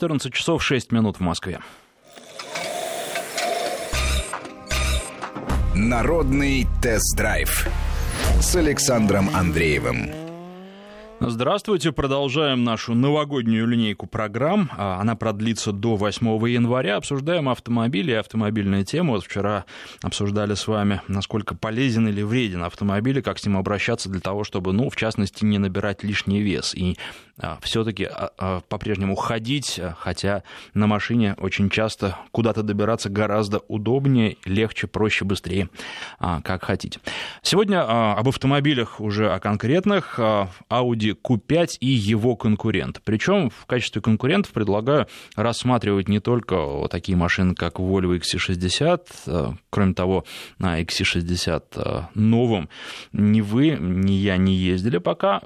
14 часов 6 минут в Москве. Народный тест-драйв с Александром Андреевым. Здравствуйте, продолжаем нашу новогоднюю линейку программ. А, она продлится до 8 января. Обсуждаем автомобили и автомобильные темы. Вот вчера обсуждали с вами, насколько полезен или вреден автомобиль, и как с ним обращаться для того, чтобы, ну, в частности, не набирать лишний вес и все-таки а, по-прежнему ходить, хотя на машине очень часто куда-то добираться гораздо удобнее, легче, проще, быстрее, как хотите. Сегодня об автомобилях уже о конкретных. Audi Q5 и его конкурент. Причем в качестве конкурентов предлагаю рассматривать не только такие машины, как Volvo XC60, э, кроме того, на XC60 э, новом ни вы, ни я не ездили пока,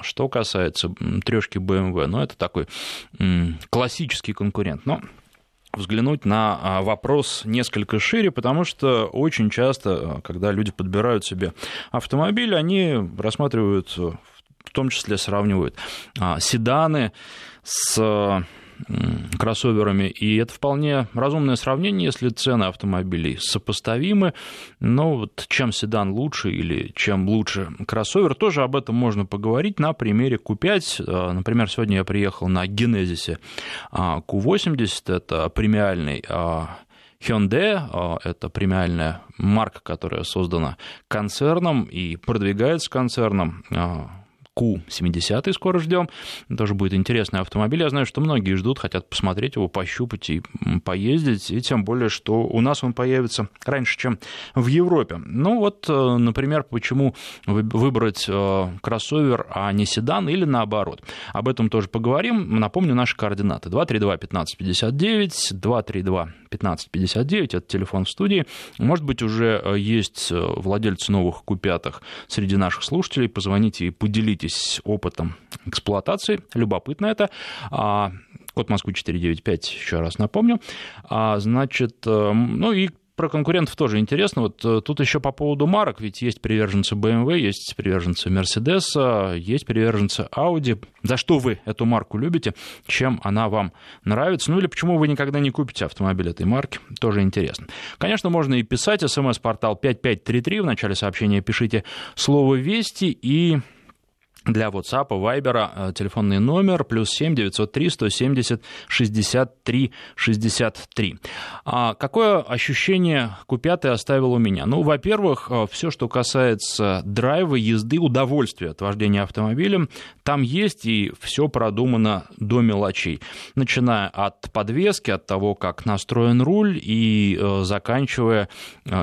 что касается трешки BMW, ну, это такой классический конкурент. Но взглянуть на вопрос несколько шире, потому что очень часто, когда люди подбирают себе автомобиль, они рассматривают в том числе сравнивают а, седаны с кроссоверами, и это вполне разумное сравнение, если цены автомобилей сопоставимы, но вот чем седан лучше или чем лучше кроссовер, тоже об этом можно поговорить на примере Q5. А, например, сегодня я приехал на Генезисе Q80, это премиальный а, Hyundai, это премиальная марка, которая создана концерном и продвигается концерном, Q70 скоро ждем. Тоже будет интересный автомобиль. Я знаю, что многие ждут, хотят посмотреть его, пощупать и поездить. И тем более, что у нас он появится раньше, чем в Европе. Ну вот, э, например, почему выбрать э, кроссовер, а не седан или наоборот. Об этом тоже поговорим. Напомню наши координаты. 232-1559, 232-1559, это телефон в студии. Может быть, уже э, есть владельцы новых купятых среди наших слушателей. Позвоните и поделитесь делитесь опытом эксплуатации. Любопытно это. А, код Москвы 495, еще раз напомню. А, значит, э, ну и про конкурентов тоже интересно. Вот э, тут еще по поводу марок, ведь есть приверженцы BMW, есть приверженцы Mercedes, есть приверженцы Audi. За что вы эту марку любите? Чем она вам нравится? Ну или почему вы никогда не купите автомобиль этой марки? Тоже интересно. Конечно, можно и писать. СМС-портал 5533. В начале сообщения пишите слово «Вести» и для WhatsApp, Viber э, телефонный номер плюс 7 903 170 63 63. А какое ощущение Q5 оставил у меня? Ну, во-первых, э, все, что касается драйва, езды, удовольствия от вождения автомобилем, там есть и все продумано до мелочей. Начиная от подвески, от того, как настроен руль и э, заканчивая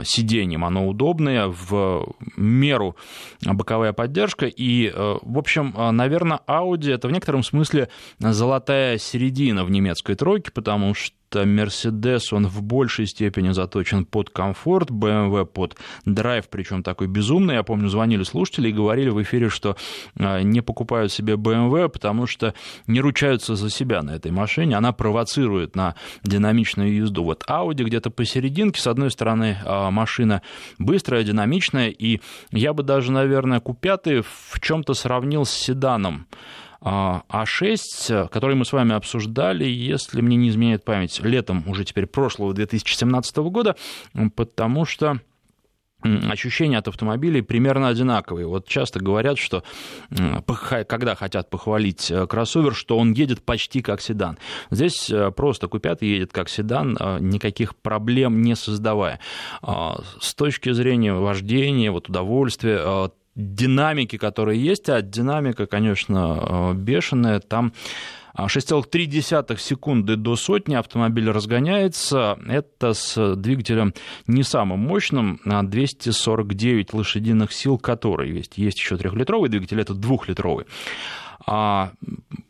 сиденьем. Оно удобное, в меру боковая поддержка и в общем, а, наверное, Audi это в некотором смысле золотая середина в немецкой тройке, потому что Mercedes, он в большей степени заточен под комфорт, BMW под драйв, причем такой безумный. Я помню, звонили слушатели и говорили в эфире, что а, не покупают себе BMW, потому что не ручаются за себя на этой машине, она провоцирует на динамичную езду. Вот Audi где-то посерединке, с одной стороны, а, машина быстрая, динамичная, и я бы даже, наверное, Q5 в чем-то сравнил с седаном. А6, который мы с вами обсуждали, если мне не изменяет память, летом уже теперь прошлого 2017 года, потому что ощущения от автомобилей примерно одинаковые. Вот часто говорят, что когда хотят похвалить э, кроссовер, что он едет почти как седан. Здесь э, просто Q5 едет как седан, э, никаких проблем не создавая. А, с точки зрения вождения, вот удовольствия, динамики, которые есть, а динамика, конечно, э, бешеная, там 6,3 секунды до сотни автомобиль разгоняется. Это с двигателем не самым мощным, 249 лошадиных сил, который есть. Есть еще трехлитровый двигатель, это двухлитровый. А,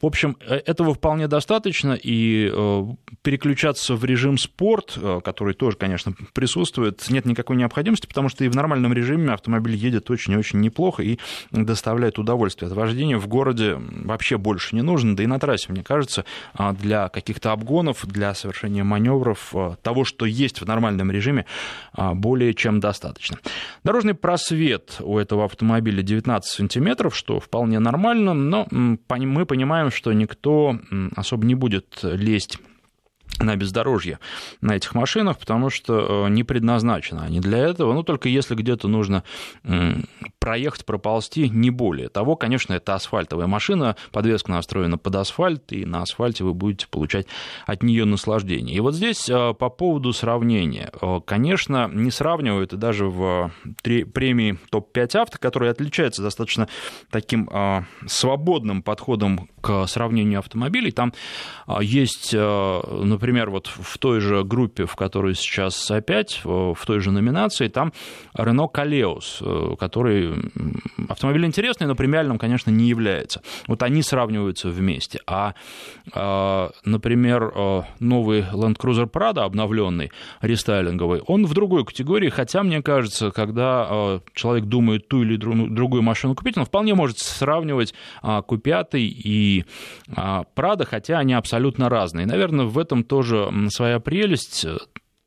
в общем, э, этого вполне достаточно, и э, переключаться в режим спорт, э, который тоже, конечно, присутствует, нет никакой необходимости, потому что и в нормальном режиме автомобиль едет очень и очень неплохо и доставляет удовольствие от вождения. В городе вообще больше не нужно, да и на трассе, мне кажется, а, для каких-то обгонов, для совершения маневров того, что есть в нормальном режиме, а, более чем достаточно. Дорожный просвет у этого автомобиля 19 сантиметров, что вполне нормально, но мы понимаем, что никто особо не будет лезть на бездорожье на этих машинах, потому что э, не предназначены они для этого. Ну, только если где-то нужно проехать, проползти, не более того. Конечно, это асфальтовая машина, подвеска настроена под асфальт, и на асфальте вы будете получать от нее наслаждение. И вот здесь э, по поводу сравнения. Э, конечно, не сравнивают и даже в премии топ-5 авто, которая отличается достаточно таким свободным подходом к сравнению автомобилей. Там есть, например, например, вот в той же группе, в которой сейчас опять, в той же номинации, там Renault Калеус, э, который автомобиль интересный, но премиальным, конечно, не является. Вот они сравниваются вместе. А, э, например, э, новый Land Cruiser Prado, обновленный, рестайлинговый, он в другой категории, хотя, мне кажется, когда человек думает ту или другую машину купить, он вполне может сравнивать Q5 и Prado, хотя они абсолютно разные. Наверное, в этом тоже своя прелесть э,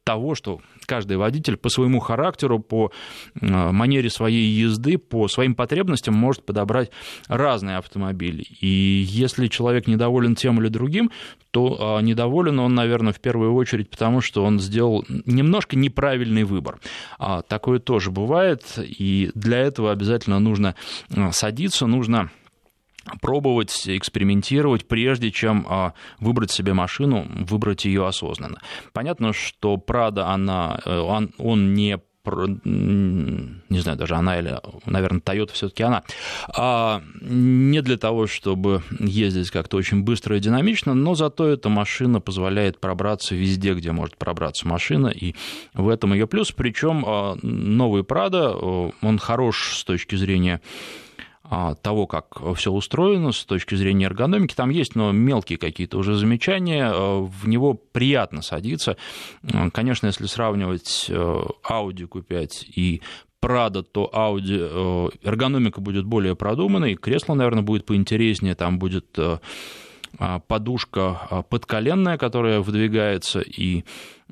того, что каждый водитель по своему характеру, по э, манере своей езды, по своим потребностям может подобрать разные автомобили. И если человек недоволен тем или другим, то э, недоволен он, наверное, в первую очередь потому, что он сделал немножко неправильный выбор. А такое тоже бывает, и для этого обязательно нужно садиться, нужно пробовать, экспериментировать, прежде чем а, выбрать себе машину, выбрать ее осознанно. Понятно, что Прада, она, э, он, он не не знаю, даже она или, наверное, Toyota все-таки она, а не для того, чтобы ездить как-то очень быстро и динамично, но зато эта машина позволяет пробраться везде, где может пробраться машина, и в этом ее плюс. Причем а, новый Прада, он хорош с точки зрения того, как все устроено с точки зрения эргономики. Там есть, но мелкие какие-то уже замечания. А, в него приятно садиться. А, конечно, если сравнивать Audi Q5 и Prado, то Audi эргономика будет более продуманной, кресло, наверное, будет поинтереснее, там будет подушка подколенная, которая выдвигается, и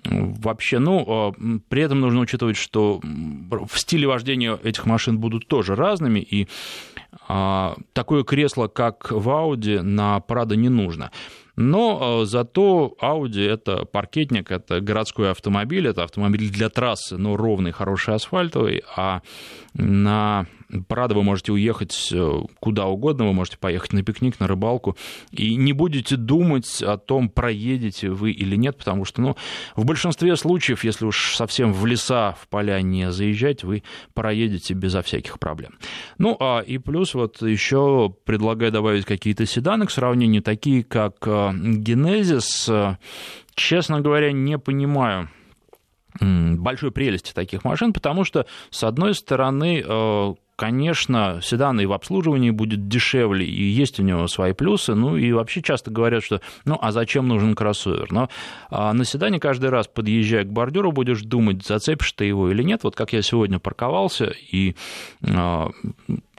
вообще, ну, при этом нужно учитывать, что в стиле вождения этих машин будут тоже разными, и а, такое кресло, как в Audi, на Prado не нужно. Но а, зато Audi это паркетник, это городской автомобиль, это автомобиль для трассы, но ровный, хороший асфальтовый, а на Правда, вы можете уехать э, куда угодно, вы можете поехать на пикник, на рыбалку, и не будете думать о том, проедете вы или нет, потому что, ну, в большинстве случаев, если уж совсем в леса, в поля не заезжать, вы проедете безо всяких проблем. Ну, а и плюс вот еще предлагаю добавить какие-то седаны к сравнению, такие как э, Genesis. Честно говоря, не понимаю, большой прелести таких машин, потому что, с одной стороны, э, конечно, седан и в обслуживании будет дешевле, и есть у него свои плюсы. Ну и вообще часто говорят, что ну а зачем нужен кроссовер? Но а на седане каждый раз, подъезжая к бордюру, будешь думать, зацепишь ты его или нет. Вот как я сегодня парковался, и а,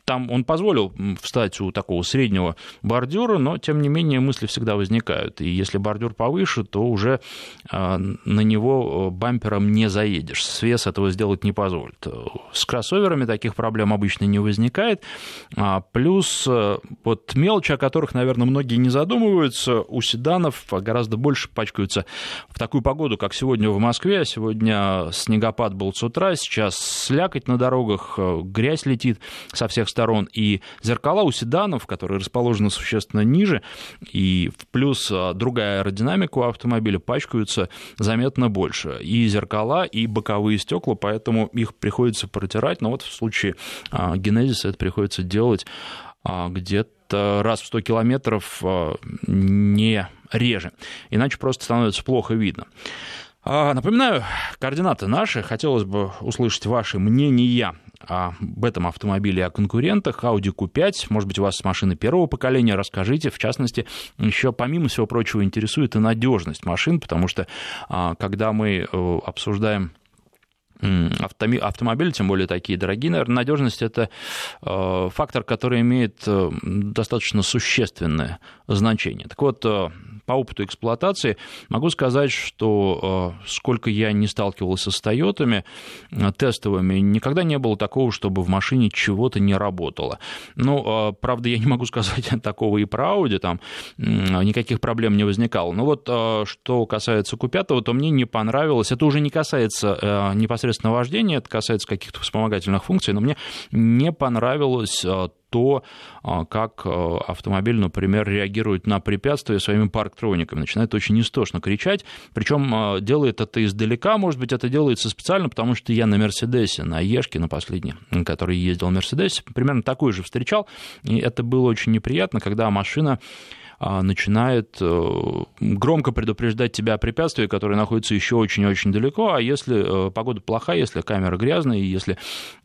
там он позволил встать у такого среднего бордюра, но, тем не менее, мысли всегда возникают. И если бордюр повыше, то уже а, на него э, бампером не заедешь. Свес этого сделать не позволит. С кроссоверами таких проблем обычно не возникает. А, плюс э, вот мелочи, о которых, наверное, многие не задумываются, у седанов гораздо больше пачкаются в такую погоду, как сегодня в Москве. Сегодня снегопад был с утра, сейчас слякоть на дорогах, э, грязь летит со всех сторон, и зеркала у седанов, которые расположены существенно ниже, и в плюс а, другая аэродинамика у автомобиля пачкаются заметно больше. И зеркала, и боковые стекла, поэтому их приходится протирать, но вот в случае а, генезиса это приходится делать а, где-то раз в 100 километров не реже, иначе просто становится плохо видно. Напоминаю, координаты наши. Хотелось бы услышать ваши мнения об этом автомобиле, о конкурентах, Audi Q5, может быть, у вас машины первого поколения, расскажите, в частности, еще помимо всего прочего интересует и надежность машин, потому что а, когда мы э, обсуждаем автомобили, тем более такие дорогие, наверное, надежность это э, фактор, который имеет э, достаточно существенное значение. Так вот, э, по опыту эксплуатации могу сказать, что сколько я не сталкивался с Тойотами тестовыми, никогда не было такого, чтобы в машине чего-то не работало. Ну, правда, я не могу сказать такого и про Audi, там никаких проблем не возникало. Но вот что касается Q5, то мне не понравилось, это уже не касается непосредственно вождения, это касается каких-то вспомогательных функций, но мне не понравилось а, то, а, как а, автомобиль, например, реагирует на препятствия своими парктрониками. Начинает очень истошно кричать, причем делает это издалека, может быть, это делается специально, потому что я на Мерседесе, на Ешке, на последней, который ездил в Мерседесе, примерно такой же встречал, и это было очень неприятно, когда машина начинает э, громко предупреждать тебя о препятствии, которое находится еще очень-очень далеко, а если э, погода плохая, если камера грязная, если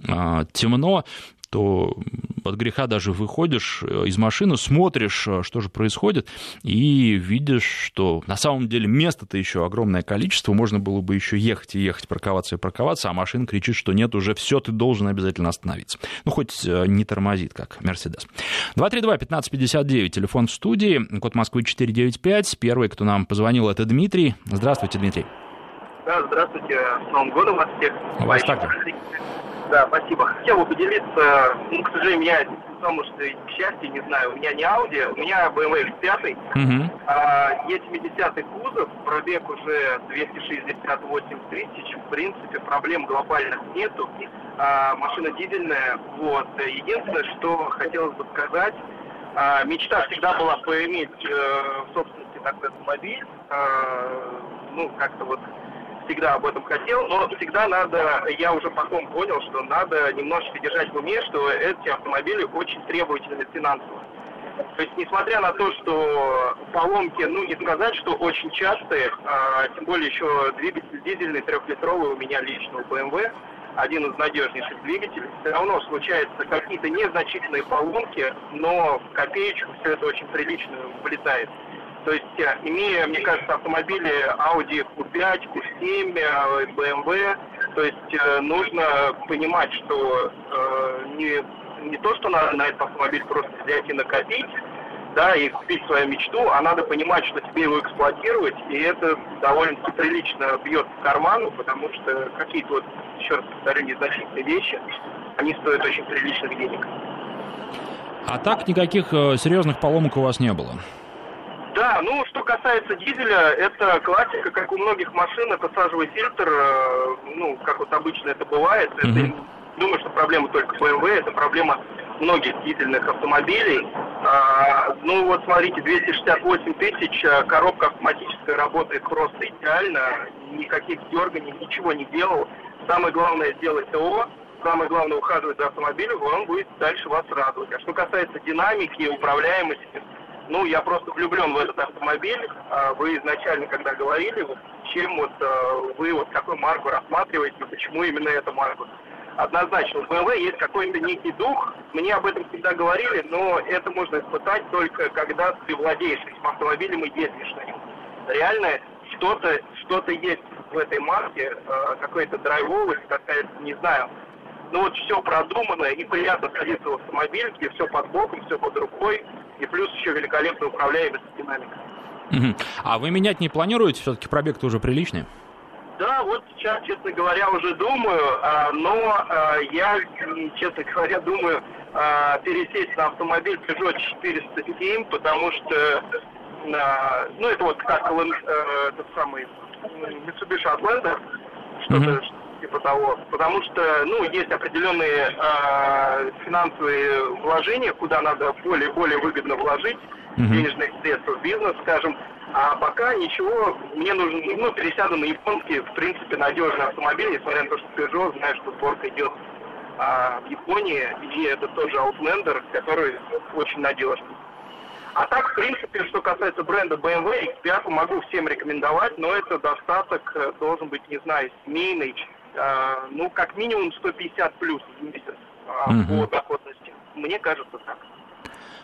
а, темно, то от греха даже выходишь э, из машины, смотришь, э, что же происходит, и видишь, что на самом деле места-то еще огромное количество, можно было бы еще ехать и ехать, парковаться и парковаться, а машина кричит, что нет, уже все, ты должен обязательно остановиться. Ну, хоть э, не тормозит, как Мерседес. 232-1559, телефон в студии, код Москвы 495. Первый, кто нам позвонил, это Дмитрий. Здравствуйте, Дмитрий. Да, здравствуйте. С Новым годом вас всех. Вас также. Да, спасибо. Хотел бы поделиться, ну, к сожалению, меня потому что, к счастью, не знаю, у меня не Audi, у меня BMW X5, угу. а, Е70 кузов, пробег уже 268 тысяч, в принципе, проблем глобальных нету, а, машина дизельная, вот. Единственное, что хотелось бы сказать, а, мечта всегда была поиметь э, в собственности такой автомобиль, а, ну, как-то вот всегда об этом хотел, но всегда надо, я уже потом понял, что надо немножечко держать в уме, что эти автомобили очень требовательны финансово. То есть, несмотря на то, что поломки, ну, не сказать, что очень частые, а, тем более еще двигатель дизельный трехлитровый у меня лично у BMW, один из надежнейших двигателей, все равно случаются какие-то незначительные поломки, но в копеечку все это очень прилично влетает. То есть, э, имея, мне кажется, автомобили Audi Q5, Q7, BMW, то есть э, нужно понимать, что э, не, не то, что надо на этот автомобиль просто взять и накопить, да, и купить свою мечту, а надо понимать, что тебе его эксплуатировать, и это довольно прилично бьет в карман, потому что какие-то вот, еще раз повторю, незначительные вещи, они стоят очень приличных денег. А так никаких серьезных поломок у вас не было? Да, ну что касается дизеля, это классика, как у многих машин, это сажевый фильтр, э, ну, как вот обычно это бывает. Mm-hmm. Это, думаю, что проблема только BMW, это проблема многих дизельных автомобилей. А, ну вот смотрите, 268 тысяч, э, коробка автоматическая работает просто идеально, никаких дерганий, ничего не делал. Самое главное сделать ТО, самое главное ухаживать за автомобилем, он будет дальше вас радовать. А что касается динамики, управляемости, ну, я просто влюблен в этот автомобиль. А вы изначально, когда говорили, чем вот а, вы вот какую марку рассматриваете, почему именно эту марку? Однозначно, в BMW есть какой-то некий дух, мне об этом всегда говорили, но это можно испытать только когда ты владеешь этим автомобилем и ездишь на нем. Реально что-то что есть в этой марке, а, какой-то драйвовость, какая-то, не знаю, ну вот все продумано и приятно садиться в автомобиль, где все под боком, все под рукой, и плюс еще великолепная управляемость динамика. А вы менять не планируете? Все-таки пробег-то уже приличный? Да, вот сейчас, честно говоря, уже думаю, а, но а, я, честно говоря, думаю а, пересесть на автомобиль Peugeot 407, потому что, ну, это вот как э, этот самый Mitsubishi Outlander, что-то, mm-hmm типа того, потому что, ну, есть определенные э, финансовые вложения, куда надо более более выгодно вложить mm-hmm. денежные средства в бизнес, скажем. А пока ничего, мне нужно, ну, пересяду на японский, в принципе, надежный автомобиль, несмотря на то, что Peugeot, знаю, что сборка идет а, в Японии, и это тоже Outlander, который очень надежный. А так, в принципе, что касается бренда BMW, X5 могу всем рекомендовать, но это достаток э, должен быть, не знаю, семейный, ну, как минимум 150 плюс в месяц угу. по доходности. Мне кажется так.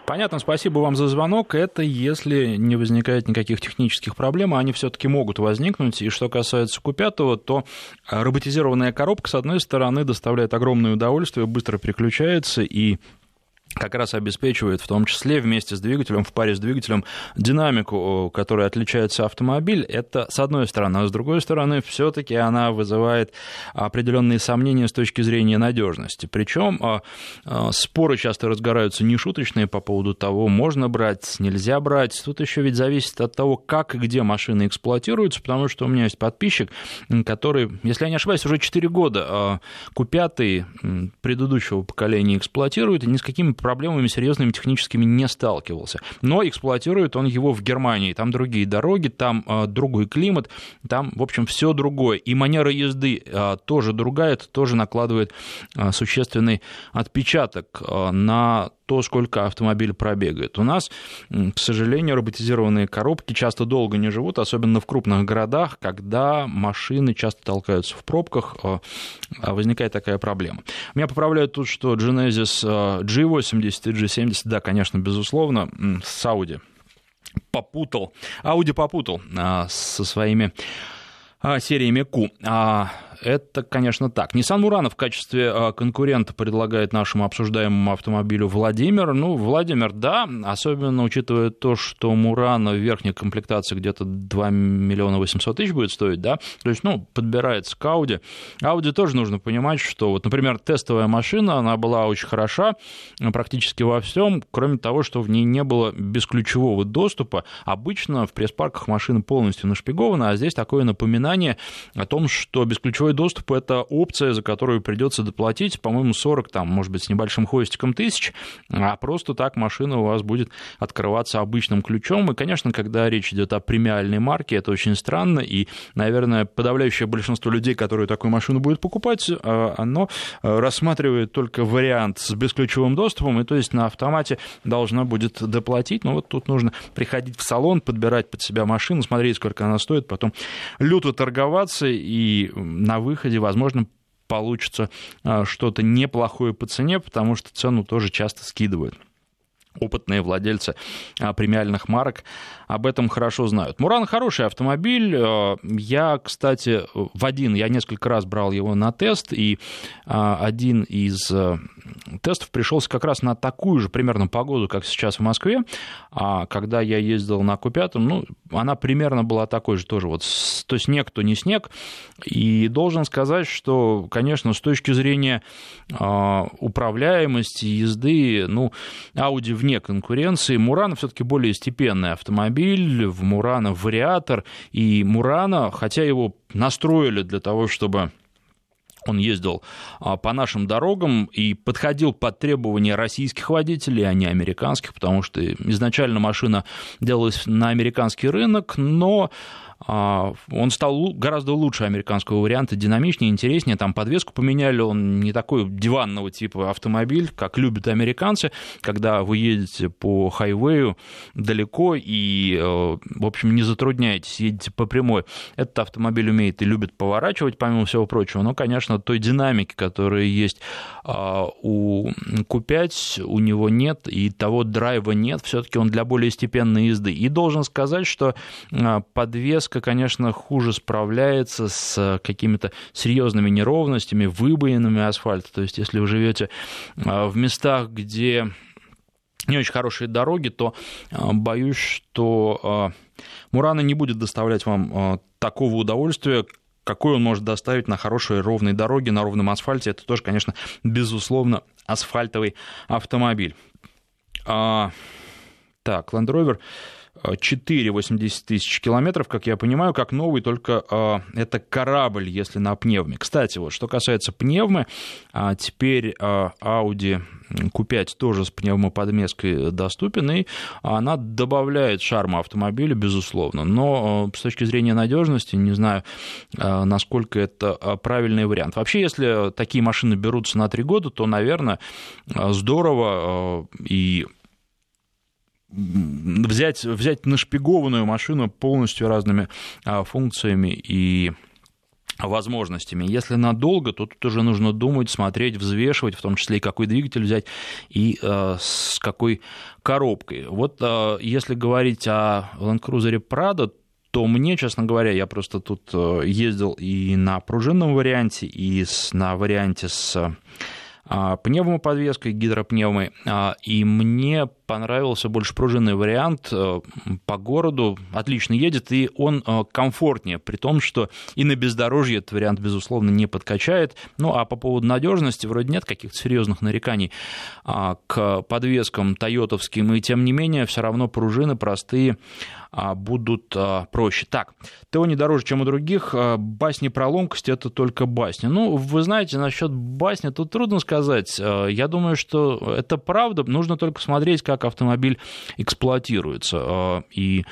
Понятно, спасибо вам за звонок. Это если не возникает никаких технических проблем, а они все-таки могут возникнуть. И что касается Q5, то роботизированная коробка, с одной стороны, доставляет огромное удовольствие, быстро переключается и как раз обеспечивает в том числе вместе с двигателем, в паре с двигателем, динамику, которая отличается автомобиль. Это с одной стороны. А с другой стороны, все-таки она вызывает определенные сомнения с точки зрения надежности. Причем а, а, споры часто разгораются нешуточные по поводу того, можно брать, нельзя брать. Тут еще ведь зависит от того, как и где машины эксплуатируются, потому что у меня есть подписчик, который, если я не ошибаюсь, уже 4 года Q5 предыдущего поколения эксплуатирует, и ни с какими проблемами серьезными техническими не сталкивался. Но эксплуатирует он его в Германии. Там другие дороги, там э, другой климат, там, в общем, все другое. И манера езды э, тоже другая, это тоже накладывает э, существенный отпечаток на то, сколько автомобиль пробегает. У нас, к сожалению, роботизированные коробки часто долго не живут, особенно в крупных городах, когда машины часто толкаются в пробках, возникает такая проблема. Меня поправляют тут, что Genesis G80 и G70, да, конечно, безусловно, с Audi попутал. Audi попутал а, со своими а, сериями Q. Это, конечно, так. Nissan Murano в качестве а, конкурента предлагает нашему обсуждаемому автомобилю Владимир. Ну, Владимир, да, особенно учитывая то, что Murano в верхней комплектации где-то 2 миллиона 800 тысяч будет стоить, да, то есть, ну, подбирается к Audi. Audi тоже нужно понимать, что вот, например, тестовая машина, она была очень хороша практически во всем, кроме того, что в ней не было бесключевого доступа. Обычно в пресс-парках машины полностью нашпигованы, а здесь такое напоминание о том, что бесключевой Цифровой доступ – это опция, за которую придется доплатить, по-моему, 40, там, может быть, с небольшим хвостиком тысяч, а просто так машина у вас будет открываться обычным ключом. И, конечно, когда речь идет о премиальной марке, это очень странно, и, наверное, подавляющее большинство людей, которые такую машину будут покупать, а, оно рассматривает только вариант с бесключевым доступом, и то есть на автомате должна будет доплатить. Но вот тут нужно приходить в салон, подбирать под себя машину, смотреть, сколько она стоит, потом люто торговаться и на выходе, возможно, получится а, что-то неплохое по цене, потому что цену тоже часто скидывают опытные владельцы а, премиальных марок об этом хорошо знают. Муран хороший автомобиль. А, я, кстати, в один, я несколько раз брал его на тест, и один из тестов пришелся как раз на такую же примерно погоду, как сейчас в Москве. А когда я ездил на Q5, ну, она примерно была такой же тоже. Вот то снег, то не снег. И должен сказать, что, конечно, с точки зрения а, управляемости, езды, ну, Audi вне конкуренции. Мурана все-таки более степенный автомобиль. В Мурана вариатор. И Мурана, хотя его настроили для того, чтобы он ездил а, по нашим дорогам и подходил под требования российских водителей, а не американских, потому что изначально машина делалась на американский рынок, но он стал гораздо лучше американского варианта, динамичнее, интереснее. Там подвеску поменяли, он не такой диванного типа автомобиль, как любят американцы, когда вы едете по хайвею далеко и, э, в общем, не затрудняетесь, едете по прямой. Этот автомобиль умеет и любит поворачивать, помимо всего прочего, но, конечно, той динамики, которая есть а, у Q5, у него нет, и того драйва нет, все-таки он для более степенной езды. И должен сказать, что а, подвеска Минска, конечно, хуже справляется с какими-то серьезными неровностями, выбоинами асфальта. То есть, если вы живете а, в местах, где не очень хорошие дороги, то а, боюсь, что Мурана не будет доставлять вам такого удовольствия, какой он может доставить на хорошей ровной дороге, на ровном асфальте. Это тоже, конечно, безусловно, асфальтовый автомобиль. А, так, Land Rover 4,80 тысяч километров, как я понимаю, как новый, только э, это корабль, если на пневме. Кстати, вот что касается пневмы, э, теперь э, Audi Q5 тоже с пневмоподмеской доступен, и она добавляет шарма автомобиля, безусловно. Но с точки зрения надежности, не знаю, насколько это правильный вариант. Вообще, если такие машины берутся на 3 года, то, наверное, здорово и взять, взять нашпигованную машину полностью разными а, функциями и возможностями. Если надолго, то тут уже нужно думать, смотреть, взвешивать, в том числе и какой двигатель взять и э, с какой коробкой. Вот э, если говорить о Land Cruiser Prado, то мне, честно говоря, я просто тут э, ездил и на пружинном варианте, и на варианте с а, пневмоподвеской, гидропневмой, а, и мне понравился больше пружинный вариант э, по городу, отлично едет, и он э, комфортнее, при том, что и на бездорожье этот вариант, безусловно, не подкачает. Ну, а по поводу надежности вроде нет каких-то серьезных нареканий а, к подвескам тойотовским, и тем не менее, все равно пружины простые будут проще. Так, ТО не дороже, чем у других. Басни про ломкость – это только басни. Ну, вы знаете, насчет басни тут трудно сказать. Я думаю, что это правда. Нужно только смотреть, как как автомобиль эксплуатируется. А, и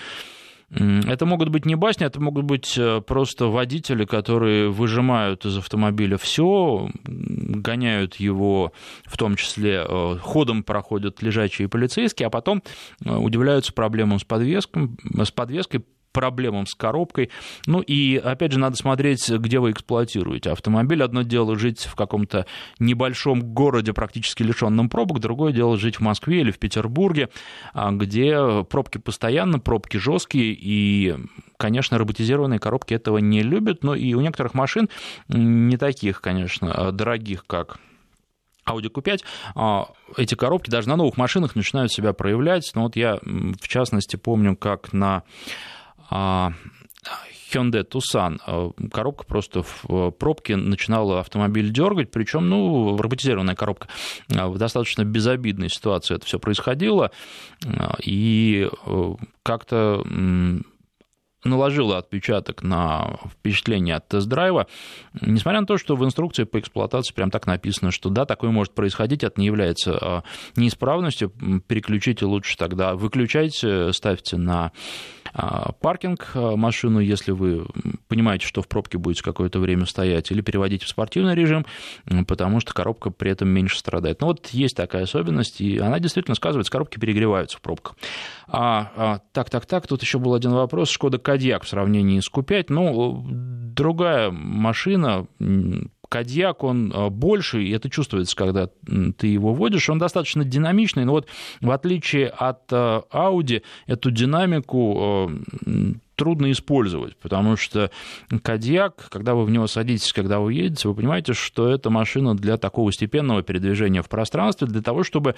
это могут быть не басни, это могут быть э, просто водители, которые выжимают из автомобиля все, гоняют его, в том числе э, ходом проходят лежачие полицейские, а потом э, удивляются проблемам с, подвеской, с подвеской, проблемам с коробкой. Ну и, опять же, надо смотреть, где вы эксплуатируете автомобиль. Одно дело жить в каком-то небольшом городе, практически лишенном пробок, другое дело жить в Москве или в Петербурге, а, где пробки постоянно, пробки жесткие, и конечно, роботизированные коробки этого не любят, но и у некоторых машин, не таких, конечно, дорогих, как Audi Q5, а, эти коробки даже на новых машинах начинают себя проявлять. Но вот я, в частности, помню, как на а, Hyundai Tucson а, коробка просто в пробке начинала автомобиль дергать, причем, ну, роботизированная коробка. А, в достаточно безобидной ситуации это все происходило, и э, как-то наложила отпечаток на впечатление от тест-драйва, несмотря на то, что в инструкции по эксплуатации прям так написано, что да, такое может происходить, это не является а, неисправностью, переключите лучше тогда, выключайте, ставьте на а, паркинг а, машину, если вы понимаете, что в пробке будете какое-то время стоять, или переводите в спортивный режим, потому что коробка при этом меньше страдает. Ну вот есть такая особенность, и она действительно сказывается, коробки перегреваются в пробках. А, а, так, так, так, тут еще был один вопрос. Шкода Кодиак в сравнении с Q5. Ну, другая машина, Кадьяк, он а, больше, и это чувствуется, когда ты его водишь, он достаточно динамичный, но вот в отличие от а, Audi, эту динамику а, трудно использовать, потому что Кадьяк, когда вы в него садитесь, когда вы едете, вы понимаете, что это машина для такого степенного передвижения в пространстве, для того, чтобы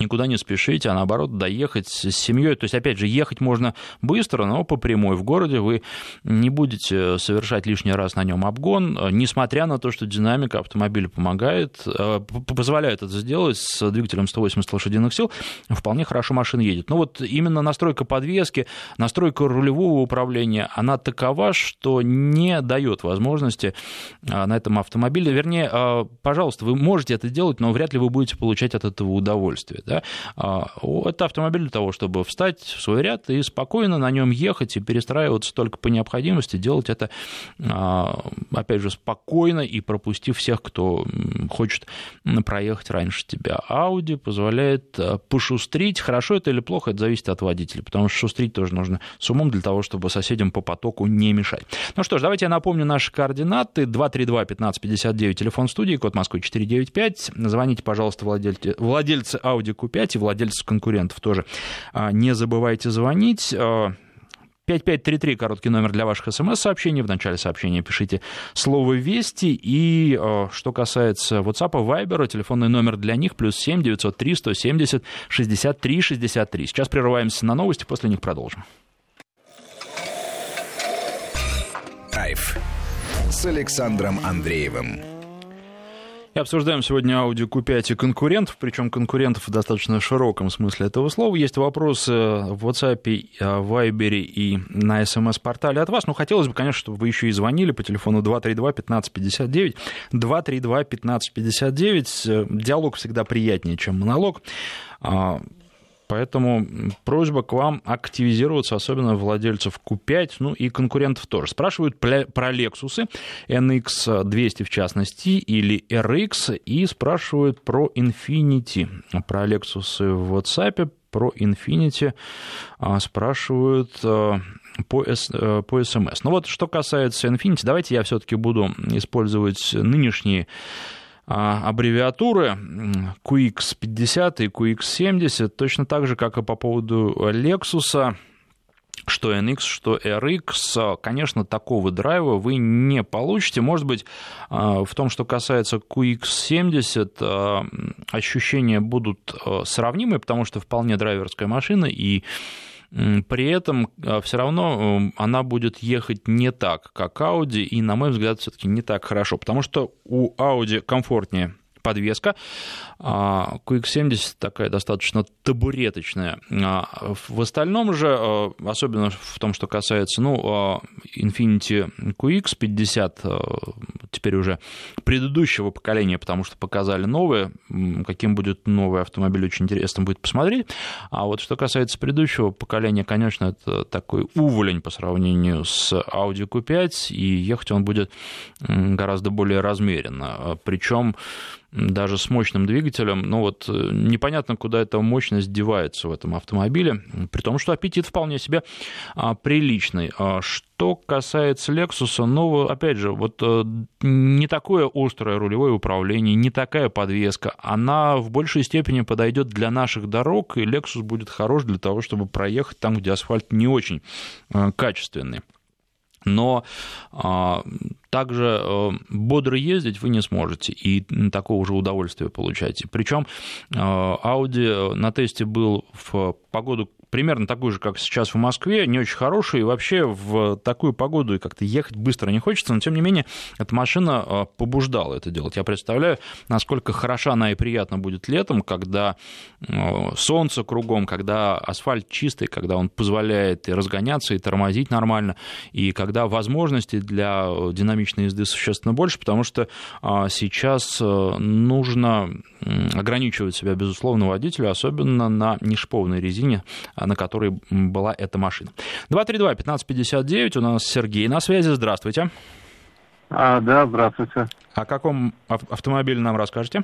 никуда не спешить, а наоборот доехать с семьей. То есть, опять же, ехать можно быстро, но по прямой. В городе вы не будете совершать лишний раз на нем обгон, несмотря на то, что динамика автомобиля помогает, э, позволяет это сделать с двигателем 180 лошадиных сил, вполне хорошо машина едет. Но вот именно настройка подвески, настройка рулевого управления, она такова, что не дает возможности э, на этом автомобиле, вернее, э, пожалуйста, вы можете это делать, но вряд ли вы будете получать от этого удовольствие. Да? А, это автомобиль для того, чтобы встать в свой ряд и спокойно на нем ехать и перестраиваться только по необходимости, делать это, а, опять же, спокойно и пропустив всех, кто хочет проехать раньше тебя. Audi позволяет а, пошустрить. Хорошо это или плохо, это зависит от водителя, потому что шустрить тоже нужно с умом для того, чтобы соседям по потоку не мешать. Ну что ж, давайте я напомню наши координаты. 232-1559, телефон студии, код Москвы 495. Звоните, пожалуйста, владельцы, владельцы Audi Q5 и владельцев конкурентов тоже. А, не забывайте звонить. 5533, а, короткий номер для ваших смс-сообщений. В начале сообщения пишите слово «Вести». И а, что касается WhatsApp, Viber, телефонный номер для них плюс 7 903 170 63 63. Сейчас прерываемся на новости, после них продолжим. Драйв с Александром Андреевым. И обсуждаем сегодня Audi Q5 и конкурентов, причем конкурентов в достаточно широком смысле этого слова. Есть вопросы в WhatsApp, в Viber и на смс-портале от вас. Но хотелось бы, конечно, чтобы вы еще и звонили по телефону 232-1559. 232-1559. Диалог всегда приятнее, чем монолог. Поэтому просьба к вам активизироваться, особенно владельцев Q5, ну и конкурентов тоже. Спрашивают про Lexus NX200 в частности, или RX, и спрашивают про Infinity. Про Lexus в WhatsApp, про Infinity а, спрашивают а, по, по SMS. Но вот что касается Infinity, давайте я все-таки буду использовать нынешние аббревиатуры QX50 и QX70, точно так же, как и по поводу Lexus, что NX, что RX, конечно, такого драйва вы не получите. Может быть, а, в том, что касается QX70, а, ощущения будут сравнимы, потому что вполне драйверская машина, и при этом все равно она будет ехать не так, как Audi, и, на мой взгляд, все-таки не так хорошо, потому что у Audi комфортнее подвеска. А, QX70 такая достаточно табуреточная. А, в остальном же, а, особенно в том, что касается ну, Infiniti QX50, теперь уже предыдущего поколения, потому что показали новые, каким будет новый автомобиль, очень интересно будет посмотреть. А вот что касается предыдущего поколения, конечно, это такой уволень по сравнению с Audi Q5, и ехать он будет гораздо более размеренно. Причем даже с мощным двигателем, ну вот э, непонятно, куда эта мощность девается в этом автомобиле, при том, что аппетит вполне себе а, приличный. А что касается Lexus, ну, опять же, вот э, не такое острое рулевое управление, не такая подвеска, она в большей степени подойдет для наших дорог, и Lexus будет хорош для того, чтобы проехать там, где асфальт не очень э, качественный. Но а, также э, бодро ездить вы не сможете и такого же удовольствия получаете. Причем Audi на тесте был в погоду примерно такой же, как сейчас в Москве, не очень хороший, и вообще в такую погоду и как-то ехать быстро не хочется, но тем не менее эта машина побуждала это делать. Я представляю, насколько хороша она и приятна будет летом, когда солнце кругом, когда асфальт чистый, когда он позволяет и разгоняться, и тормозить нормально, и когда возможностей для динамичной езды существенно больше, потому что а, сейчас нужно ограничивать себя, безусловно, водителю, особенно на нешиповной резине, на которой была эта машина. 232-1559, у нас Сергей на связи, здравствуйте. А, да, здравствуйте. О каком автомобиле нам расскажете?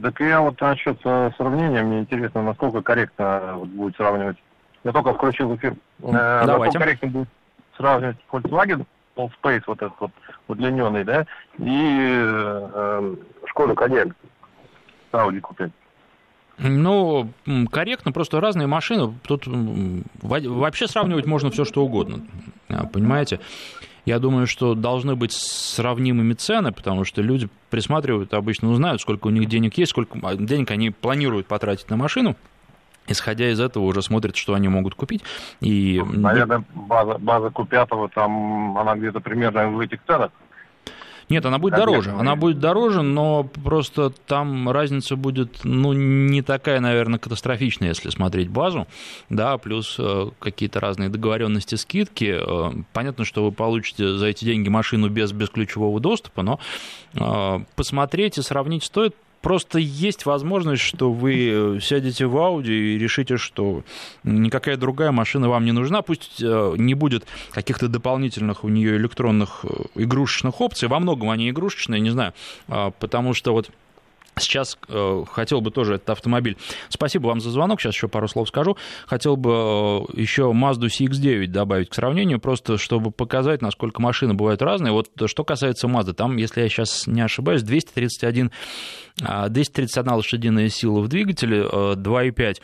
Так я вот насчет э, сравнения, мне интересно, насколько корректно вот будет сравнивать. Я только включил эфир. Э, Давайте. Насколько корректно будет сравнивать Volkswagen Allspace, вот этот вот удлиненный, да, и э, Кодиак, Audi Q5. Ну, корректно, просто разные машины. Тут вообще сравнивать можно все что угодно. А, понимаете? Я думаю, что должны быть сравнимыми цены, потому что люди присматривают обычно, узнают, сколько у них денег есть, сколько а, денег они планируют потратить на машину. Исходя из этого, уже смотрят, что они могут купить. И... Наверное, база, база Q5, там она где-то примерно в этих ценах. Нет, она будет Конечно, дороже. Она будет дороже, но просто там разница будет, ну, не такая, наверное, катастрофичная, если смотреть базу, да, плюс э, какие-то разные договоренности, скидки. Э, понятно, что вы получите за эти деньги машину без бесключевого доступа, но э, посмотреть и сравнить стоит, Просто есть возможность, что вы э, сядете в Audi и решите, что никакая другая машина вам не нужна, пусть э, не будет каких-то дополнительных у нее электронных э, игрушечных опций, во многом они игрушечные, не знаю, а, потому что вот Сейчас э, хотел бы тоже этот автомобиль. Спасибо вам за звонок. Сейчас еще пару слов скажу. Хотел бы э, еще Mazda CX-9 добавить к сравнению, просто чтобы показать, насколько машины бывают разные. Вот что касается Mazda, там, если я сейчас не ошибаюсь, 231, 231 а, лошадиная сила в двигателе, 2,5. Э,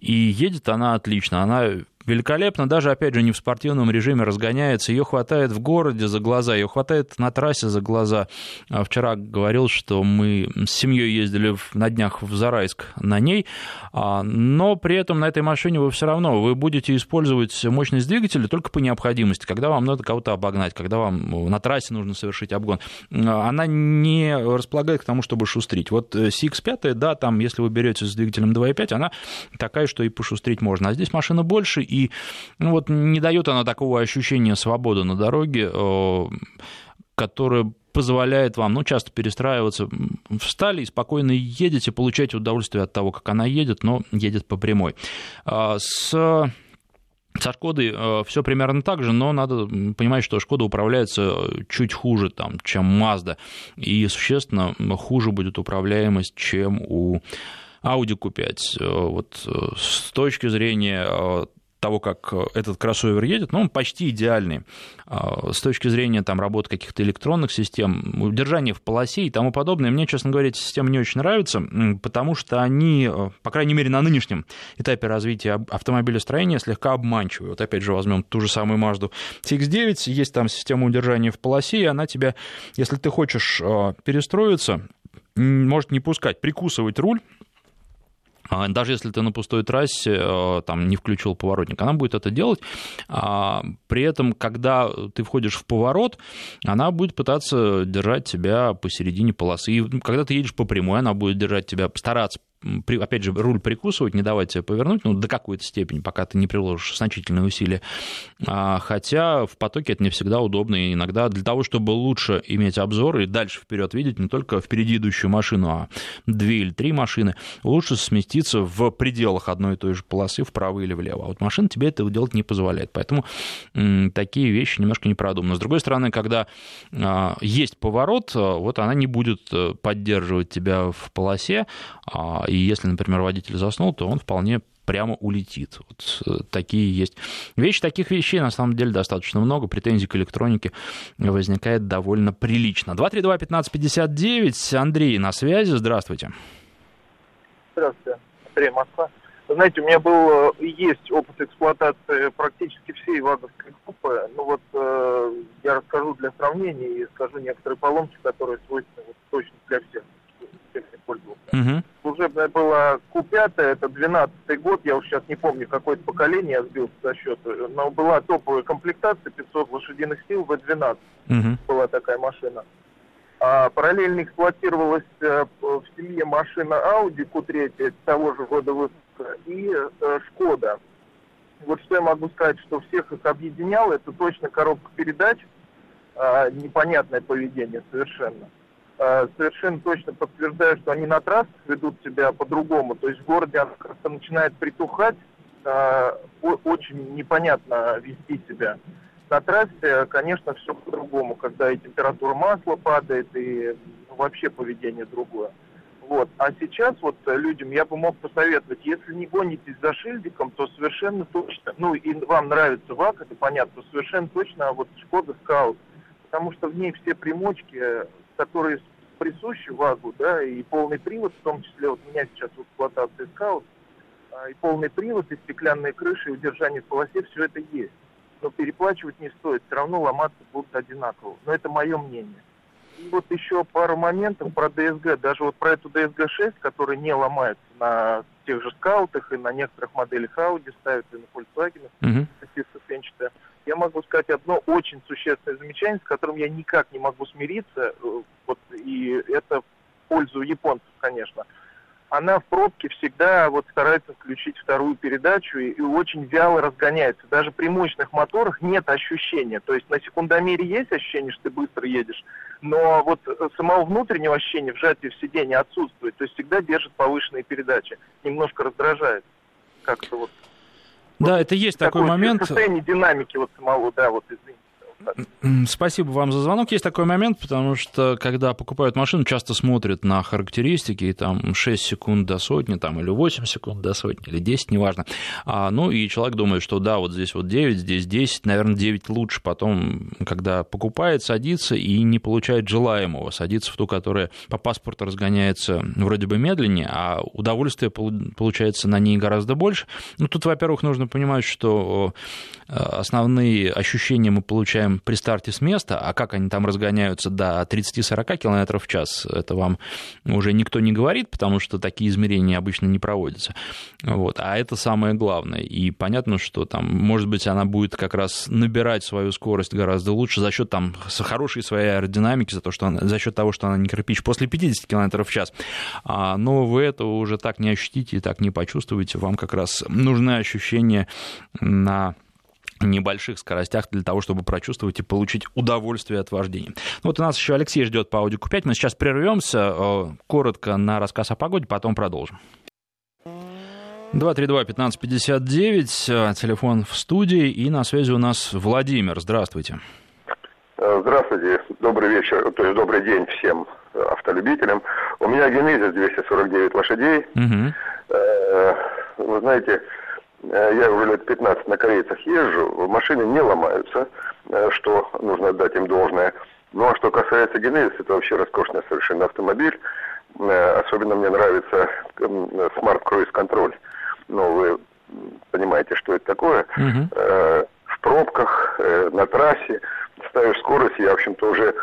И едет она отлично. Она великолепно, даже, опять же, не в спортивном режиме разгоняется, ее хватает в городе за глаза, ее хватает на трассе за глаза. А вчера говорил, что мы с семьей ездили на днях в Зарайск на ней, а, но при этом на этой машине вы все равно, вы будете использовать мощность двигателя только по необходимости, когда вам надо кого-то обогнать, когда вам на трассе нужно совершить обгон. Она не располагает к тому, чтобы шустрить. Вот CX-5, э, да, там, если вы берете с двигателем 2.5, она такая, что и пошустрить можно. А здесь машина больше, и ну, вот не дает она такого ощущения свободы на дороге, э, которое позволяет вам, ну, часто перестраиваться, встали и спокойно едете, получаете удовольствие от того, как она едет, но едет по прямой. А с со Шкодой э, все примерно так же, но надо понимать, что Шкода управляется чуть хуже, там, чем Mazda, и существенно хуже будет управляемость, чем у Audi Q5. Э, вот с точки зрения того, как этот кроссовер едет, но он почти идеальный с точки зрения там, работы каких-то электронных систем, удержания в полосе и тому подобное. Мне, честно говоря, эти системы не очень нравятся, потому что они, по крайней мере, на нынешнем этапе развития автомобилестроения слегка обманчивы. Вот опять же возьмем ту же самую Mazda CX-9, есть там система удержания в полосе, и она тебя, если ты хочешь перестроиться, может не пускать, прикусывать руль, а, даже если ты на пустой трассе э, там, не включил поворотник, она будет это делать. А, при этом, когда ты входишь в поворот, она будет пытаться держать тебя посередине полосы. И когда ты едешь по прямой, она будет держать тебя, стараться опять же, руль прикусывать, не давать тебе повернуть, ну, до какой-то степени, пока ты не приложишь значительные усилия. А, хотя в потоке это не всегда удобно, и иногда для того, чтобы лучше иметь обзор и дальше вперед видеть не только впереди идущую машину, а две или три машины, лучше сместиться в пределах одной и той же полосы вправо или влево. А вот машина тебе этого делать не позволяет. Поэтому такие вещи немножко непродуманы. С другой стороны, когда а, есть поворот, вот она не будет э, поддерживать тебя в полосе, а, и если, например, водитель заснул, то он вполне прямо улетит. Вот э, такие есть вещи. Таких вещей на самом деле достаточно много. Претензий к электронике возникает довольно прилично. 232-1559. Андрей на связи. Здравствуйте. Здравствуйте. Андрей Москва. знаете, у меня был э, есть опыт эксплуатации практически всей ваговской группы. Ну вот э, я расскажу для сравнения и скажу некоторые поломки, которые свойственны вот, точно для всех пользовался. Угу. Служебная была Q5, это 12-й год, я уж сейчас не помню, какое-то поколение я сбился за счет, но была топовая комплектация, 500 лошадиных сил, V12 угу. была такая машина. А параллельно эксплуатировалась э, в семье машина Audi Q3 того же года выпуска и э, Шкода. Вот что я могу сказать, что всех их объединяло, это точно коробка передач, э, непонятное поведение совершенно. Э, совершенно точно подтверждаю, что они на трассах ведут себя по-другому. То есть в городе она как-то начинает притухать, э, очень непонятно вести себя. На трассе, конечно, все по-другому, когда и температура масла падает, и вообще поведение другое. Вот. А сейчас вот людям я бы мог посоветовать, если не гонитесь за шильдиком, то совершенно точно, ну и вам нравится ВАК, это понятно, то совершенно точно вот Шкода Скаут, потому что в ней все примочки которые присущи ВАГу, да, и полный привод, в том числе вот у меня сейчас в эксплуатации скаут, а, и полный привод, и стеклянные крыши, и удержание в полосе, все это есть. Но переплачивать не стоит, все равно ломаться будут одинаково. Но это мое мнение. И вот еще пару моментов про ДСГ. Даже вот про эту DSG-6, которая не ломается на тех же скаутах и на некоторых моделях Audi ставится, и на Volkswagen, uh-huh. ступенчатая я могу сказать одно очень существенное замечание, с которым я никак не могу смириться, э, вот, и это в пользу японцев, конечно. Она в пробке всегда вот старается включить вторую передачу и, и очень вяло разгоняется. Даже при мощных моторах нет ощущения. То есть на секундомере есть ощущение, что ты быстро едешь, но вот э, самого внутреннего ощущения вжатия в сиденье отсутствует. То есть всегда держит повышенные передачи. Немножко раздражает. Как-то вот да, это есть такой момент. Состояние динамики вот самого, да, вот извините. Спасибо вам за звонок. Есть такой момент, потому что когда покупают машину, часто смотрят на характеристики, и там 6 секунд до сотни, там, или 8 секунд до сотни, или 10, неважно. А, ну, и человек думает, что да, вот здесь вот 9, здесь 10, наверное, 9 лучше. Потом, когда покупает, садится и не получает желаемого, садится в ту, которая по паспорту разгоняется вроде бы медленнее, а удовольствие получается на ней гораздо больше. Ну, тут, во-первых, нужно понимать, что э, основные ощущения мы получаем начинаем при старте с места, а как они там разгоняются до 30-40 км в час, это вам уже никто не говорит, потому что такие измерения обычно не проводятся. Вот. А это самое главное. И понятно, что там, может быть, она будет как раз набирать свою скорость гораздо лучше за счет там хорошей своей аэродинамики, за, то, что она, за счет того, что она не кирпич после 50 км в час. А, но вы этого уже так не ощутите и так не почувствуете. Вам как раз нужны ощущения на небольших скоростях для того, чтобы прочувствовать и получить удовольствие от вождения. Ну, вот у нас еще Алексей ждет по аудику 5. Мы сейчас прервемся э, коротко на рассказ о погоде, потом продолжим. 232-1559, э, телефон в студии, и на связи у нас Владимир. Здравствуйте. Э, здравствуйте, добрый вечер, то есть добрый день всем автолюбителям. У меня Генезис 249 лошадей. Угу. Вы знаете, я уже лет 15 на корейцах езжу, машины не ломаются, что нужно отдать им должное. Ну а что касается Genesis, это вообще роскошный совершенно автомобиль. Особенно мне нравится Smart Cruise Control. Ну, вы понимаете, что это такое. Uh-huh. В пробках, на трассе ставишь скорость, я, в общем-то, уже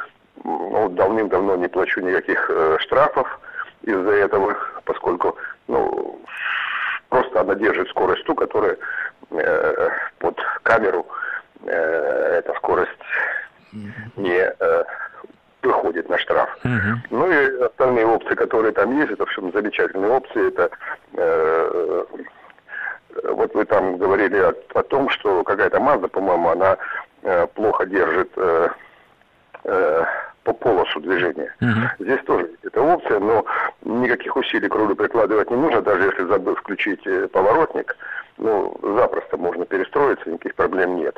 ну, давным-давно не плачу никаких э, штрафов из-за этого, поскольку, ну, просто она держит скорость ту, которая э, под камеру э, эта скорость не э, выходит на штраф. Uh-huh. Ну и остальные опции, которые там есть, это, в общем, замечательные опции. Это э, вот вы там говорили о, о том, что какая-то Мазда, по-моему, она э, плохо держит э, э, по полосу движения. Uh-huh. Здесь тоже эта опция, но никаких усилий к рулю прикладывать не нужно, даже если забыл включить э, поворотник, ну, запросто можно перестроиться, никаких проблем нет.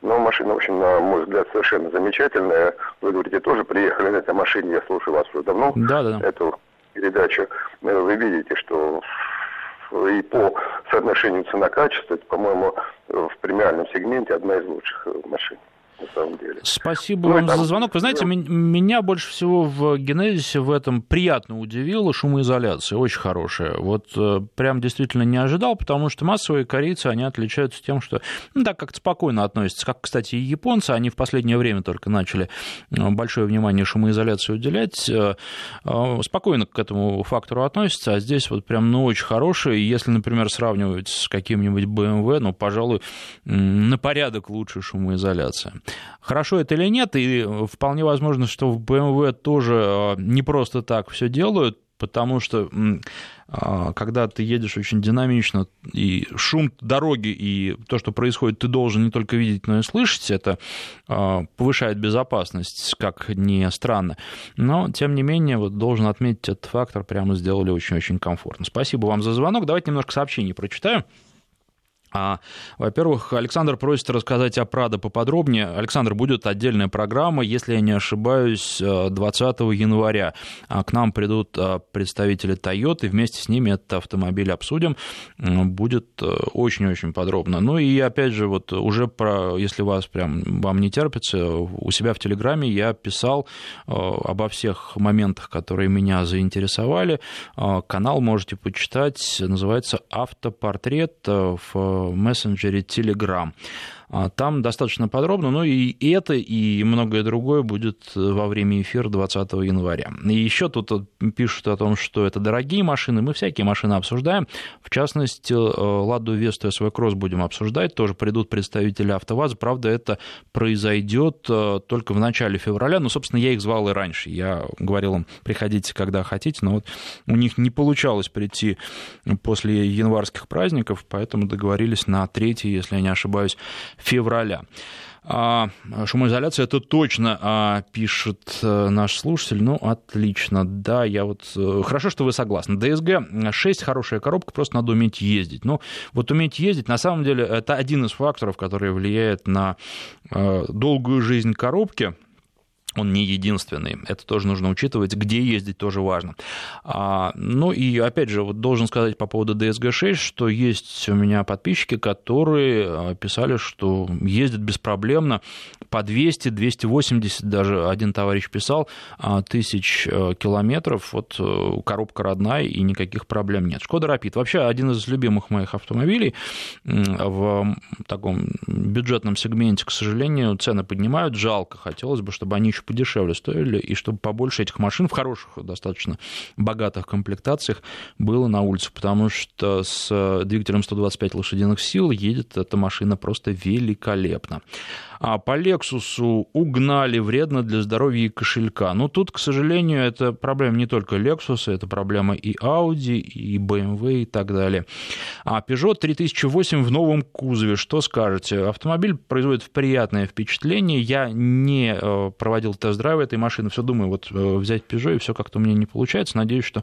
Но машина, в общем, на мой взгляд, совершенно замечательная. Вы говорите, тоже приехали на этой машине, я слушаю вас уже давно, да, да. эту передачу. Вы видите, что и по соотношению цена-качество, это, по-моему, в премиальном сегменте одна из лучших машин на самом деле. Спасибо ну, вам там... за звонок. Вы знаете, ну... меня больше всего в Генезисе в этом приятно удивило шумоизоляция, очень хорошая. Вот э, прям действительно не ожидал, потому что массовые корейцы, они отличаются тем, что, ну, так как-то спокойно относятся, как, кстати, и японцы, они в последнее время только начали э, большое внимание шумоизоляции уделять, э, спокойно к этому фактору относятся, а здесь вот прям, ну, очень хорошие. Если, например, сравнивать с каким-нибудь BMW, ну, пожалуй, на порядок лучше шумоизоляция. Хорошо это или нет, и вполне возможно, что в BMW тоже э, не просто так все делают, потому что а, когда ты едешь очень динамично, и шум дороги, и то, что происходит, ты должен не только видеть, но и слышать, это а, повышает безопасность, как ни странно. Но, тем не менее, вот должен отметить этот фактор, прямо сделали очень-очень комфортно. Спасибо вам за звонок. Давайте немножко сообщений прочитаю. А, во-первых, Александр просит рассказать о Прадо поподробнее. Александр, будет отдельная программа, если я не ошибаюсь, 20 э, января. А к нам придут э, представители Toyota, и вместе с ними этот автомобиль обсудим. Будет э, очень-очень подробно. Ну и опять же, вот уже про, если вас прям вам не терпится, у себя в Телеграме я писал обо всех моментах, которые меня заинтересовали. Канал можете почитать, называется «Автопортрет» в мессенджере Telegram. А, там достаточно подробно, но и это, и многое другое будет во время эфира 20 января. И еще тут пишут о том, что это дорогие машины, мы всякие машины обсуждаем, в частности, Ладу Весту СВ Кросс будем обсуждать, тоже придут представители АвтоВАЗа, правда, это произойдет э, только в начале февраля, но, собственно, я их звал и раньше, я говорил им, приходите, когда хотите, но вот у них не получалось прийти после январских праздников, поэтому договорились на 3, если я не ошибаюсь, февраля. А, шумоизоляция это точно а, пишет э, наш слушатель. Ну, отлично. Да, я вот... Э, хорошо, что вы согласны. ДСГ 6 хорошая коробка, просто надо уметь ездить. Ну, вот уметь ездить, на самом деле, это один из факторов, который влияет на э, долгую жизнь коробки он не единственный. Это тоже нужно учитывать. Где ездить, тоже важно. А, ну и, опять же, вот должен сказать по поводу DSG-6, что есть у меня подписчики, которые а, писали, что ездят беспроблемно по 200, 280, даже один товарищ писал, а, тысяч э, километров. Вот э, коробка родная, и никаких проблем нет. Шкода Рапид. Вообще, один из любимых моих автомобилей в таком бюджетном сегменте, к сожалению, цены поднимают. Жалко. Хотелось бы, чтобы они еще чуть подешевле стоили, и чтобы побольше этих машин в хороших, достаточно богатых комплектациях было на улице, потому что с двигателем 125 лошадиных сил едет эта машина просто великолепно. А по Lexus угнали вредно для здоровья и кошелька. Но тут, к сожалению, это проблема не только Lexus, это проблема и Audi, и BMW и так далее. А Peugeot 3008 в новом кузове, что скажете? Автомобиль производит приятное впечатление. Я не э, проводил тест-драйв этой машины, все думаю, вот э, взять Peugeot, и все как-то у меня не получается. Надеюсь, что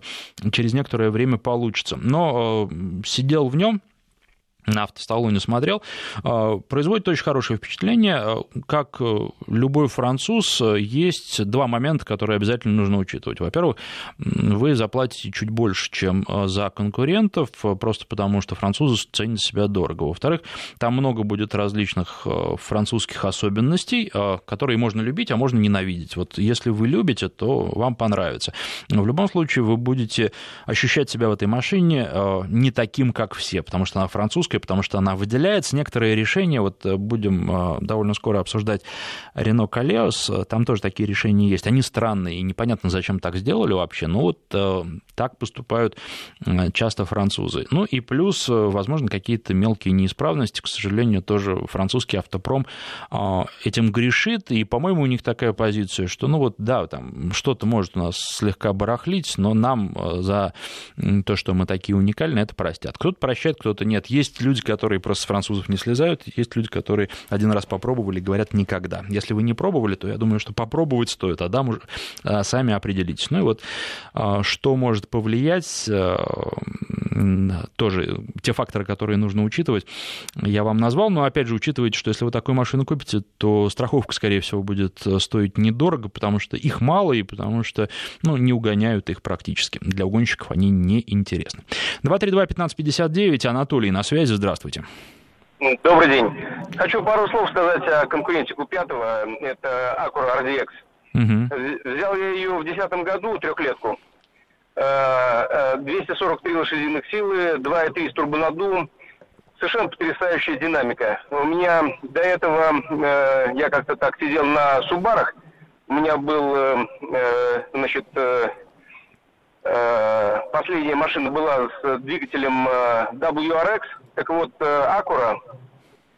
через некоторое время получится. Но э, сидел в нем, на автосталоне смотрел, а, производит очень хорошее впечатление. А, как э, любой француз, есть два момента, которые обязательно нужно учитывать. Во-первых, вы заплатите чуть больше, чем э, за конкурентов, просто потому что французы ценят себя дорого. Во-вторых, там много будет различных э, французских особенностей, которые можно любить, а можно ненавидеть. Вот если вы любите, то вам понравится. Но в любом случае вы будете ощущать себя в этой машине не таким, как все, потому что она французская, история, потому что она выделяется. Некоторые решения, вот э, будем э, довольно скоро обсуждать Рено Калеос, э, там тоже такие решения есть. Они странные, и непонятно, зачем так сделали вообще, но вот так поступают часто французы. Ну и плюс, возможно, какие-то мелкие неисправности, к сожалению, тоже французский автопром этим грешит, и, по-моему, у них такая позиция, что, ну вот, да, там что-то может у нас слегка барахлить, но нам за то, что мы такие уникальные, это простят. Кто-то прощает, кто-то нет. Есть люди, которые просто с французов не слезают, есть люди, которые один раз попробовали и говорят никогда. Если вы не пробовали, то я думаю, что попробовать стоит, а дам уже а, сами определитесь. Ну и вот а, что может повлиять, а, тоже те факторы, которые нужно учитывать, я вам назвал, но опять же учитывайте, что если вы такую машину купите, то страховка, скорее всего, будет стоить недорого, потому что их мало и потому что ну, не угоняют их практически. Для угонщиков они не интересны. 232-1559, Анатолий на связи, здравствуйте. Добрый день. Хочу пару слов сказать о конкуренте Q5. Это Acura RDX. Угу. Взял я ее в 2010 году, трехлетку. 243 э, э, лошадиных силы, 2,3 с турбонаддувом. Совершенно потрясающая динамика. У меня до этого, э, я как-то так сидел на Субарах. У меня был, значит, последняя машина была с двигателем WRX, так вот, э, Акура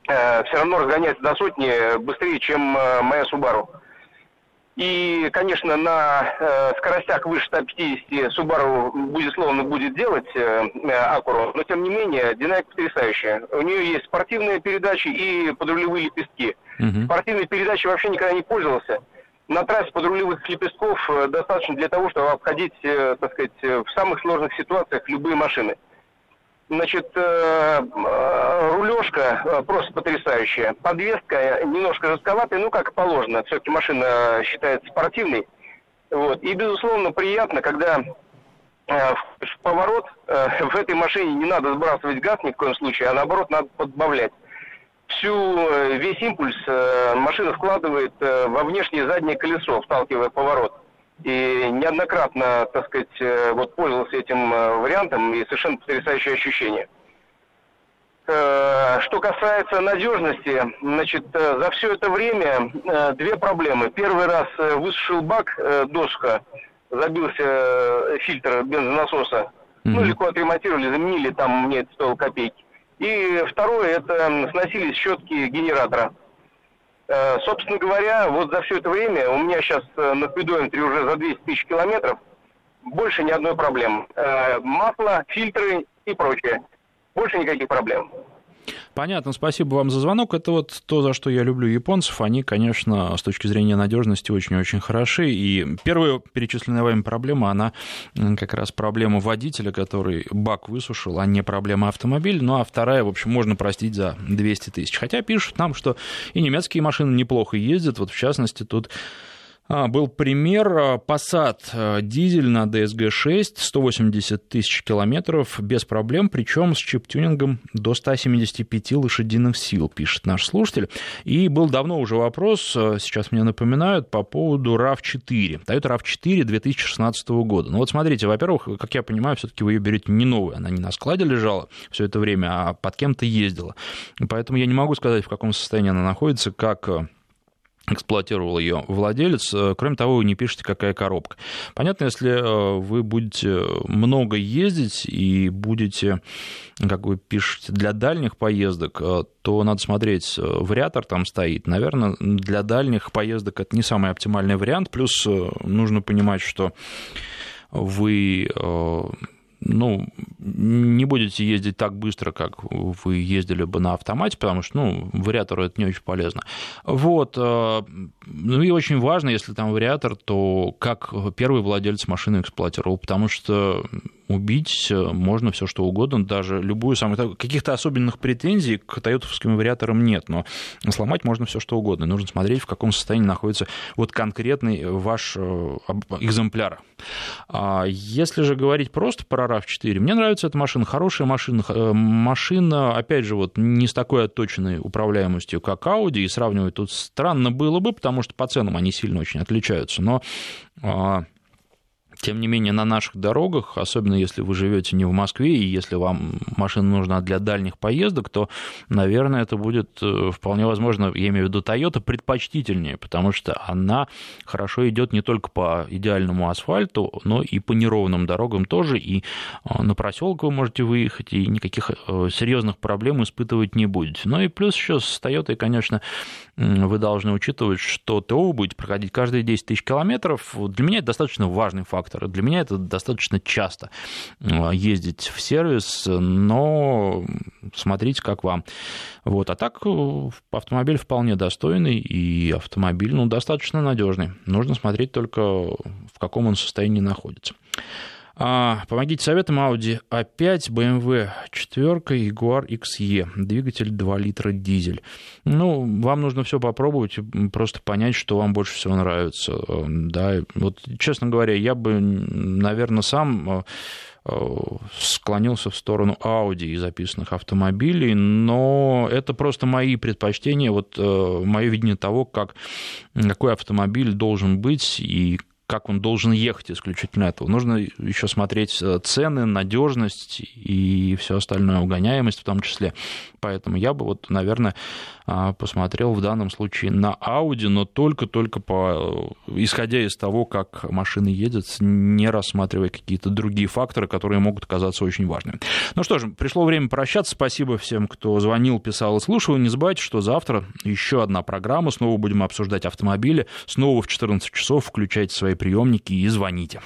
э, все равно разгоняется до сотни быстрее, чем э, моя Субару. И, конечно, на э, скоростях выше 150 Subaru безусловно будет делать э, Акуру, но тем не менее динамика потрясающая. У нее есть спортивные передачи и подрулевые лепестки. Угу. Спортивные передачи вообще никогда не пользовался. На трассе подрулевых лепестков достаточно для того, чтобы обходить, э, так сказать, в самых сложных ситуациях любые машины. Значит, э, э, рулежка э, просто потрясающая. Подвеска немножко жестковатая, ну, как положено. Все-таки машина считается спортивной. Вот. И, безусловно, приятно, когда в поворот в этой машине не надо сбрасывать газ ни в коем случае, а наоборот надо подбавлять. Всю, весь импульс машина вкладывает во внешнее заднее колесо, вталкивая поворот и неоднократно, так сказать, э, вот пользовался этим э, вариантом и совершенно потрясающее ощущение. Э, что касается надежности, значит, за все это время две проблемы. Первый раз высушил бак досуха, забился фильтр бензонасоса, mm-hmm. ну, легко отремонтировали, заменили, там мне это стоило копейки. И второе, это сносились щетки генератора. Э, собственно говоря, вот за все это время у меня сейчас э, на спидометре уже за 200 тысяч километров больше ни одной проблемы. Э, масло, фильтры и прочее. Больше никаких проблем. Понятно, спасибо вам за звонок. Это вот то, за что я люблю японцев. Они, конечно, с точки зрения надежности очень-очень хороши. И первая перечисленная вами проблема, она как раз проблема водителя, который бак высушил, а не проблема автомобиля. Ну а вторая, в общем, можно простить за 200 тысяч. Хотя пишут нам, что и немецкие машины неплохо ездят. Вот в частности, тут был пример а, Passat а, дизель на DSG-6, 180 тысяч километров без проблем, причем с чип-тюнингом до 175 лошадиных сил, пишет наш слушатель. И был давно уже вопрос, сейчас мне напоминают, по поводу RAV4. Toyota RAV4 2016 года. Ну вот смотрите, во-первых, как я понимаю, все-таки вы ее берете не новую, она не на складе лежала все это время, а под кем-то ездила. Поэтому я не могу сказать, в каком состоянии она находится, как эксплуатировал ее владелец. Э, кроме того, вы не пишете, какая коробка. Понятно, если э, вы будете много ездить и будете, как вы пишете, для дальних поездок, э, то надо смотреть, вариатор там стоит. Наверное, для дальних поездок это не самый оптимальный вариант. Плюс нужно понимать, что вы ну, не будете ездить так быстро, как вы ездили бы на автомате, потому что, ну, вариатору это не очень полезно. Вот. Э, ну и очень важно, если там вариатор, то как первый владелец машины эксплуатировал, потому что убить можно все что угодно, даже любую самую... Каких-то особенных претензий к тойотовским вариаторам нет, но сломать можно все что угодно. Нужно смотреть, в каком состоянии находится вот конкретный ваш экземпляр. А если же говорить просто про RAV4, мне нравится эта машина, хорошая машина, машина, опять же, вот не с такой отточенной управляемостью, как Audi, и сравнивать тут странно было бы, потому что по ценам они сильно очень отличаются, но а, тем не менее, на наших дорогах, особенно если вы живете не в Москве, и если вам машина нужна для дальних поездок, то, наверное, это будет э, вполне возможно, я имею в виду Toyota, предпочтительнее, потому что она хорошо идет не только по идеальному асфальту, но и по неровным дорогам тоже, и э, на проселок вы можете выехать, и никаких э, серьезных проблем испытывать не будете. Ну и плюс еще с Toyota, конечно, вы должны учитывать, что ТО вы будете проходить каждые 10 тысяч километров. Для меня это достаточно важный фактор. Для меня это достаточно часто э, ездить в сервис, но смотрите, как вам. Вот. А так э, автомобиль вполне достойный, и автомобиль ну, достаточно надежный. Нужно смотреть только, в каком он состоянии находится. А, помогите советам Audi A5, BMW 4, Jaguar XE, двигатель 2 литра дизель. Ну, вам нужно все попробовать, просто понять, что вам больше всего нравится. Да, вот, честно говоря, я бы, наверное, сам э, склонился в сторону Audi из записанных автомобилей, но это просто мои предпочтения, вот э, мое видение того, как, какой автомобиль должен быть и как он должен ехать исключительно этого. Нужно еще смотреть э, цены, надежность и все остальное, угоняемость в том числе. Поэтому я бы, вот, наверное, а, посмотрел в данном случае на Audi, но только-только по, исходя из того, как машина едет, не рассматривая какие-то другие факторы, которые могут казаться очень важными. Ну что ж, пришло время прощаться. Спасибо всем, кто звонил, писал и слушал. Не забывайте, что завтра еще одна программа. Снова будем обсуждать автомобили. Снова в 14 часов включайте свои приемники и звоните.